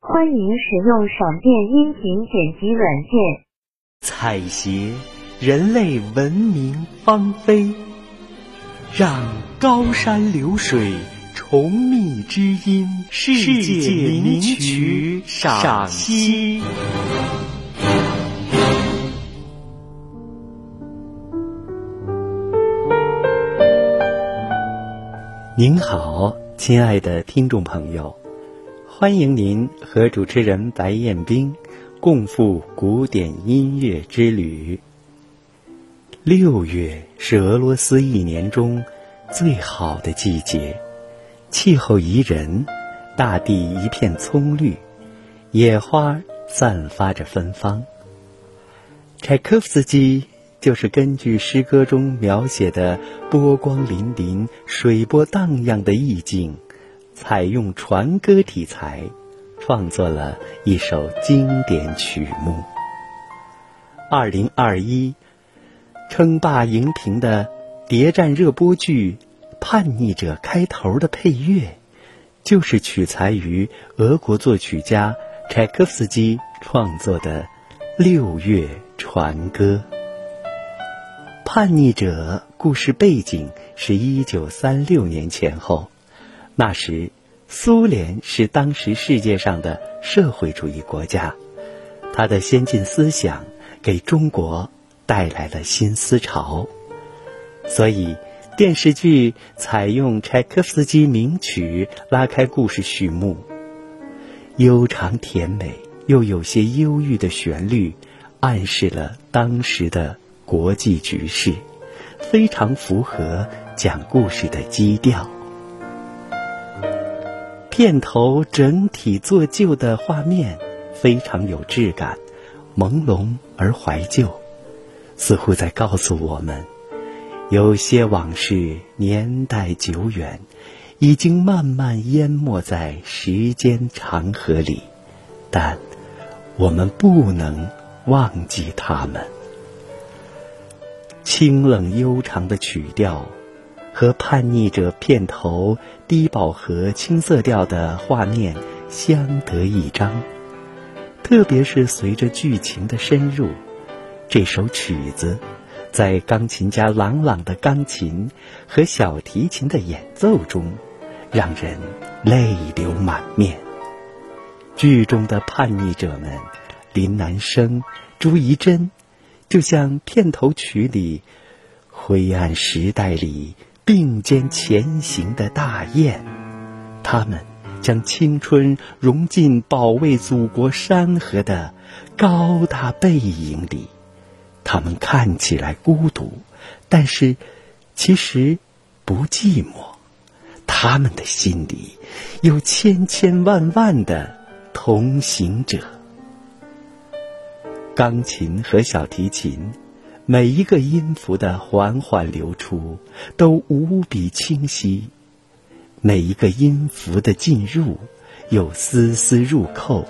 欢迎使用闪电音频剪辑软件。采撷人类文明芳菲，让高山流水重觅知音。世界名曲赏析。您好，亲爱的听众朋友，欢迎您和主持人白彦冰共赴古典音乐之旅。六月是俄罗斯一年中最好的季节，气候宜人，大地一片葱绿，野花散发着芬芳。柴可夫斯基。就是根据诗歌中描写的波光粼粼、水波荡漾的意境，采用船歌题材，创作了一首经典曲目。二零二一称霸荧屏的谍战热播剧《叛逆者》开头的配乐，就是取材于俄国作曲家柴可夫斯基创作的《六月船歌》。叛逆者故事背景是一九三六年前后，那时苏联是当时世界上的社会主义国家，它的先进思想给中国带来了新思潮，所以电视剧采用柴可夫斯基名曲拉开故事序幕，悠长甜美又有些忧郁的旋律，暗示了当时的。国际局势非常符合讲故事的基调。片头整体做旧的画面非常有质感，朦胧而怀旧，似乎在告诉我们，有些往事年代久远，已经慢慢淹没在时间长河里，但我们不能忘记他们。清冷悠长的曲调，和叛逆者片头低饱和青色调的画面相得益彰。特别是随着剧情的深入，这首曲子在钢琴家朗朗的钢琴和小提琴的演奏中，让人泪流满面。剧中的叛逆者们，林南生、朱怡珍。就像片头曲里，灰暗时代里并肩前行的大雁，他们将青春融进保卫祖国山河的高大背影里。他们看起来孤独，但是其实不寂寞。他们的心里有千千万万的同行者。钢琴和小提琴，每一个音符的缓缓流出都无比清晰，每一个音符的进入又丝丝入扣，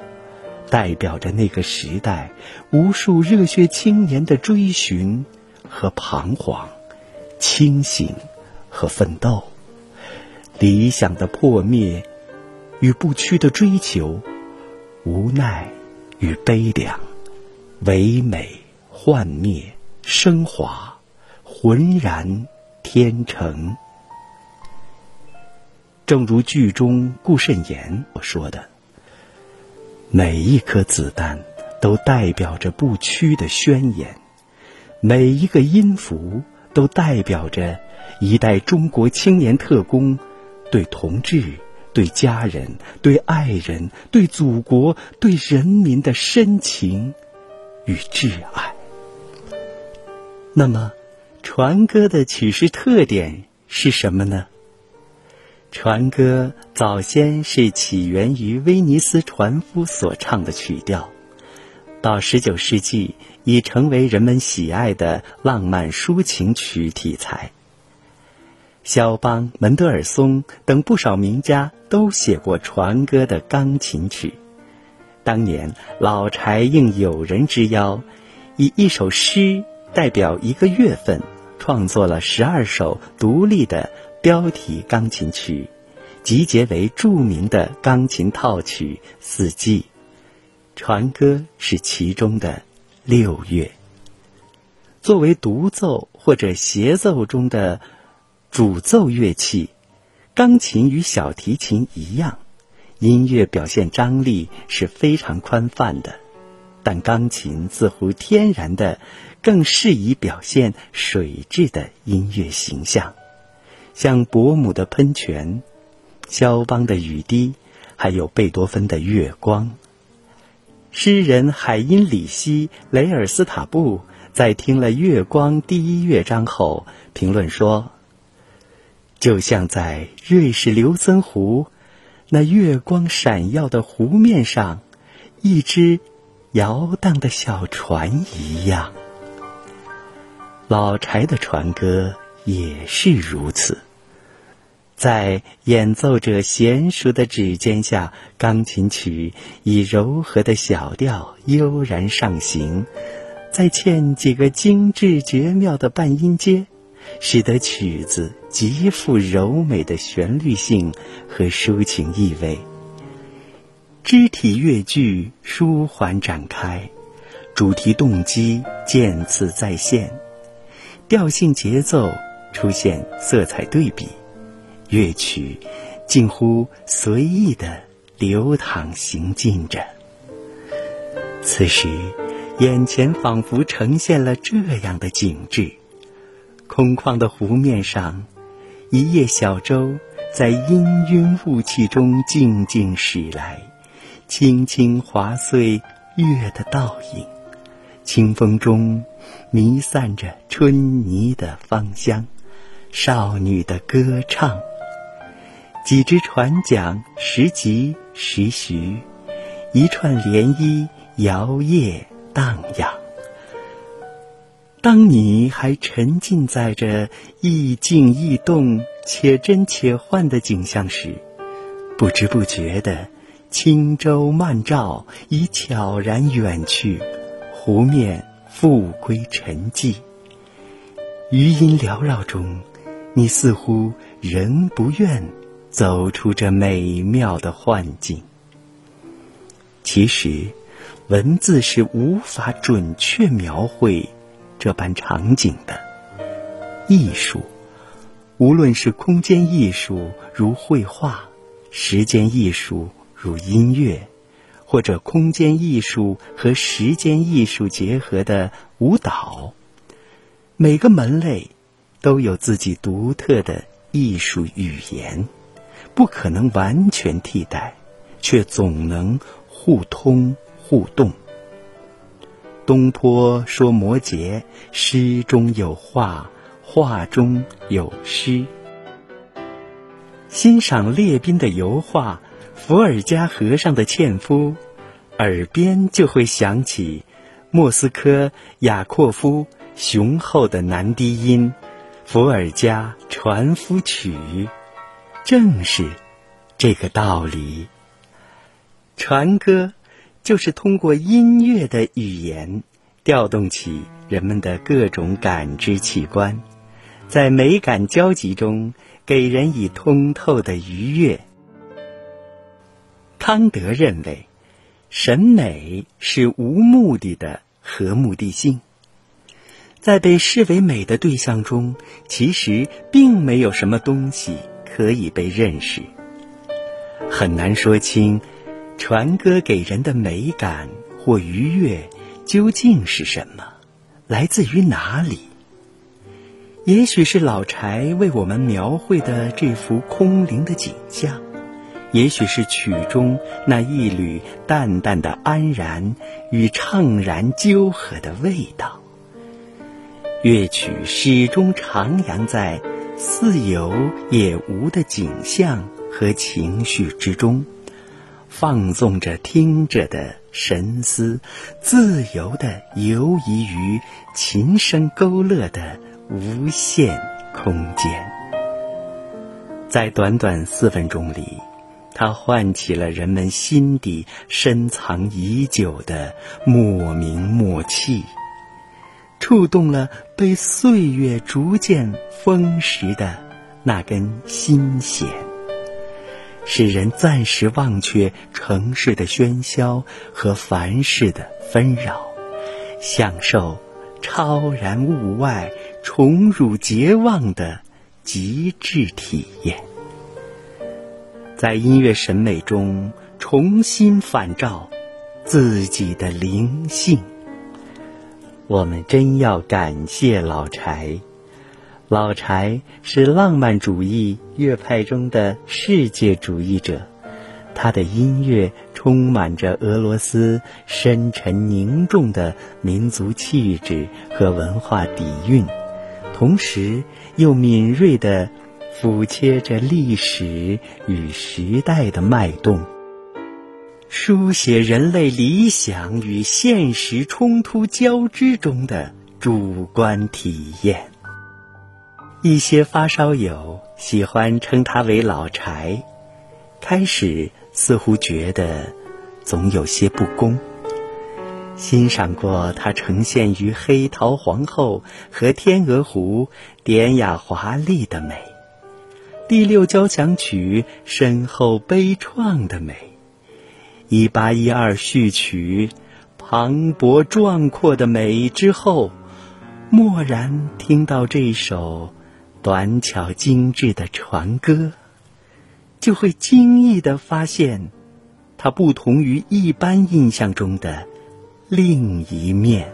代表着那个时代无数热血青年的追寻和彷徨，清醒和奋斗，理想的破灭与不屈的追求，无奈与悲凉。唯美幻灭，升华，浑然天成。正如剧中顾慎言所说的：“每一颗子弹都代表着不屈的宣言，每一个音符都代表着一代中国青年特工对同志、对家人、对爱人、对祖国、对人民的深情。”与挚爱。那么，船歌的曲式特点是什么呢？船歌早先是起源于威尼斯船夫所唱的曲调，到十九世纪已成为人们喜爱的浪漫抒情曲题材。肖邦、门德尔松等不少名家都写过船歌的钢琴曲。当年，老柴应友人之邀，以一首诗代表一个月份，创作了十二首独立的标题钢琴曲，集结为著名的钢琴套曲《四季》，船歌是其中的六月。作为独奏或者协奏中的主奏乐器，钢琴与小提琴一样，音乐表现张力是非常宽泛的。但钢琴似乎天然的更适宜表现水质的音乐形象，像伯姆的喷泉、肖邦的雨滴，还有贝多芬的月光。诗人海因里希·雷尔斯塔布。在听了《月光》第一乐章后，评论说：“就像在瑞士琉森湖那月光闪耀的湖面上，一只摇荡的小船一样。”老柴的船歌也是如此，在演奏者娴熟的指尖下，钢琴曲以柔和的小调悠然上行。再嵌几个精致绝妙的半音阶，使得曲子极富柔美的旋律性和抒情意味。肢体乐句舒缓展开，主题动机渐次再现，调性节奏出现色彩对比，乐曲近乎随意的流淌行进着。此时。眼前仿佛呈现了这样的景致：空旷的湖面上，一叶小舟在氤氲雾气中静静驶来，轻轻划碎月的倒影。清风中弥散着春泥的芳香，少女的歌唱。几只船桨时急时徐，一串涟漪摇曳。荡漾。当你还沉浸在这亦静亦动、且真且幻的景象时，不知不觉的轻舟慢照已悄然远去，湖面复归沉寂。余音缭绕中，你似乎仍不愿走出这美妙的幻境。其实。文字是无法准确描绘这般场景的。艺术，无论是空间艺术如绘画，时间艺术如音乐，或者空间艺术和时间艺术结合的舞蹈，每个门类都有自己独特的艺术语言，不可能完全替代，却总能互通。互动。东坡说：“摩诘诗中有画，画中有诗。”欣赏列宾的油画《伏尔加河上的纤夫》，耳边就会响起莫斯科雅阔夫雄厚的男低音《伏尔加船夫曲》，正是这个道理。船歌。就是通过音乐的语言，调动起人们的各种感知器官，在美感交集中给人以通透的愉悦。康德认为，审美是无目的的和目的性，在被视为美的对象中，其实并没有什么东西可以被认识，很难说清。船歌给人的美感或愉悦究竟是什么？来自于哪里？也许是老柴为我们描绘的这幅空灵的景象，也许是曲中那一缕淡淡的安然与怅然纠合的味道。乐曲始终徜徉在似有也无的景象和情绪之中。放纵着听者的神思，自由地游移于琴声勾勒的无限空间。在短短四分钟里，它唤起了人们心底深藏已久的莫名默契，触动了被岁月逐渐封蚀的那根心弦。使人暂时忘却城市的喧嚣和凡事的纷扰，享受超然物外、宠辱皆忘的极致体验，在音乐审美中重新反照自己的灵性。我们真要感谢老柴。老柴是浪漫主义乐派中的世界主义者，他的音乐充满着俄罗斯深沉凝重的民族气质和文化底蕴，同时又敏锐地抚切着历史与时代的脉动，书写人类理想与现实冲突交织中的主观体验。一些发烧友喜欢称他为老柴，开始似乎觉得总有些不公。欣赏过他呈现于《黑桃皇后》和《天鹅湖》典雅华丽的美，《第六交响曲》深厚悲怆的美，《一八一二序曲》磅礴壮阔的美之后，蓦然听到这首。短巧精致的船歌，就会惊异的发现，它不同于一般印象中的另一面，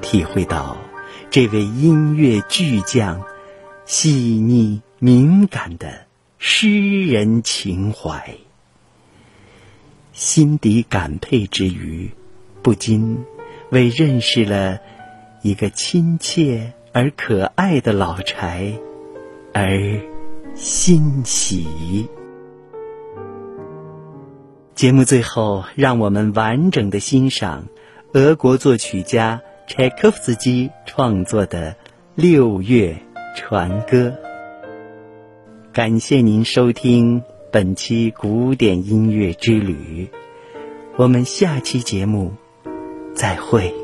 体会到这位音乐巨匠细腻敏感的诗人情怀，心底感佩之余，不禁为认识了一个亲切。而可爱的老柴，而欣喜。节目最后，让我们完整的欣赏俄国作曲家柴可夫斯基创作的《六月船歌》。感谢您收听本期古典音乐之旅，我们下期节目再会。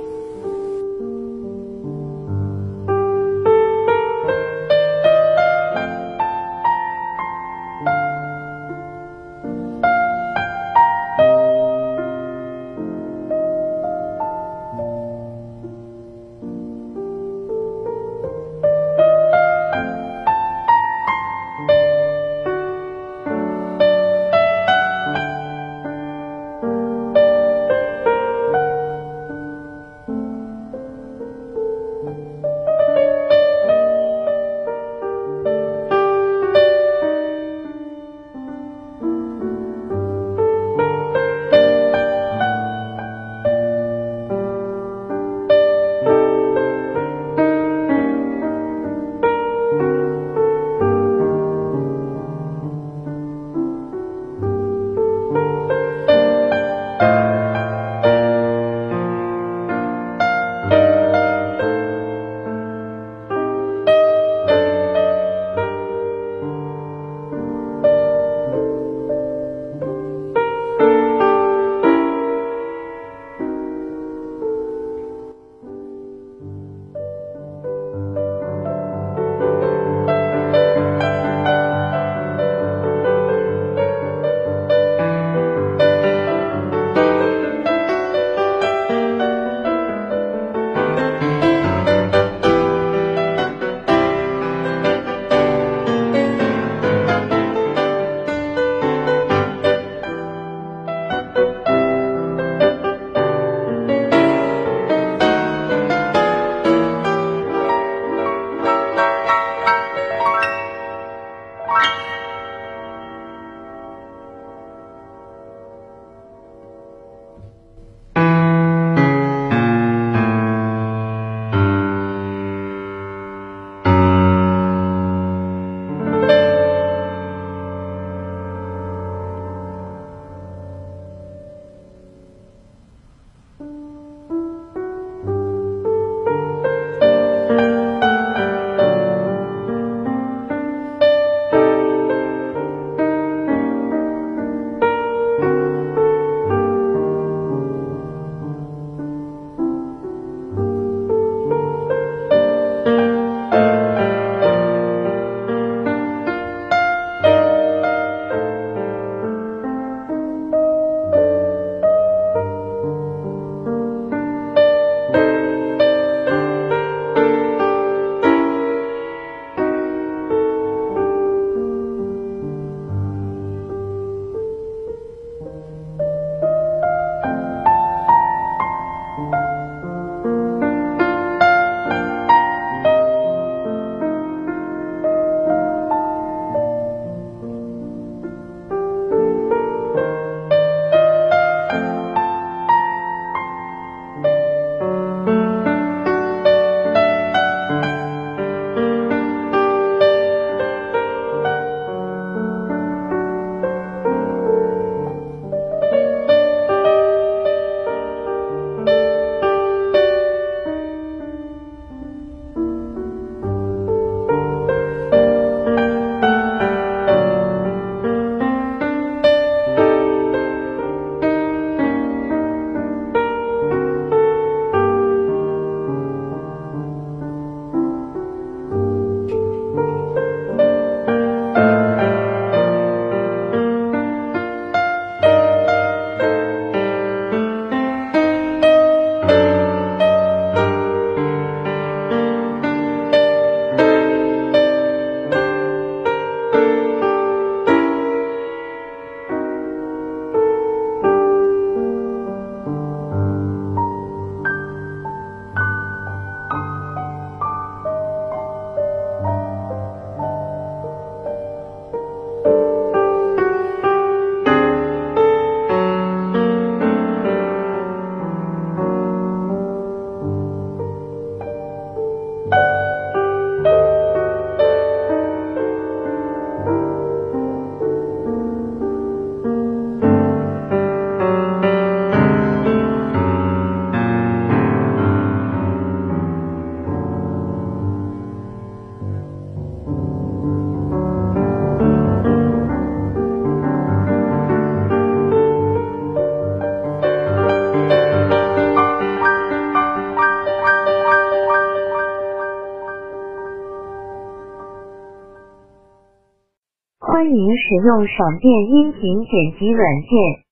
使用闪电音频剪辑软件。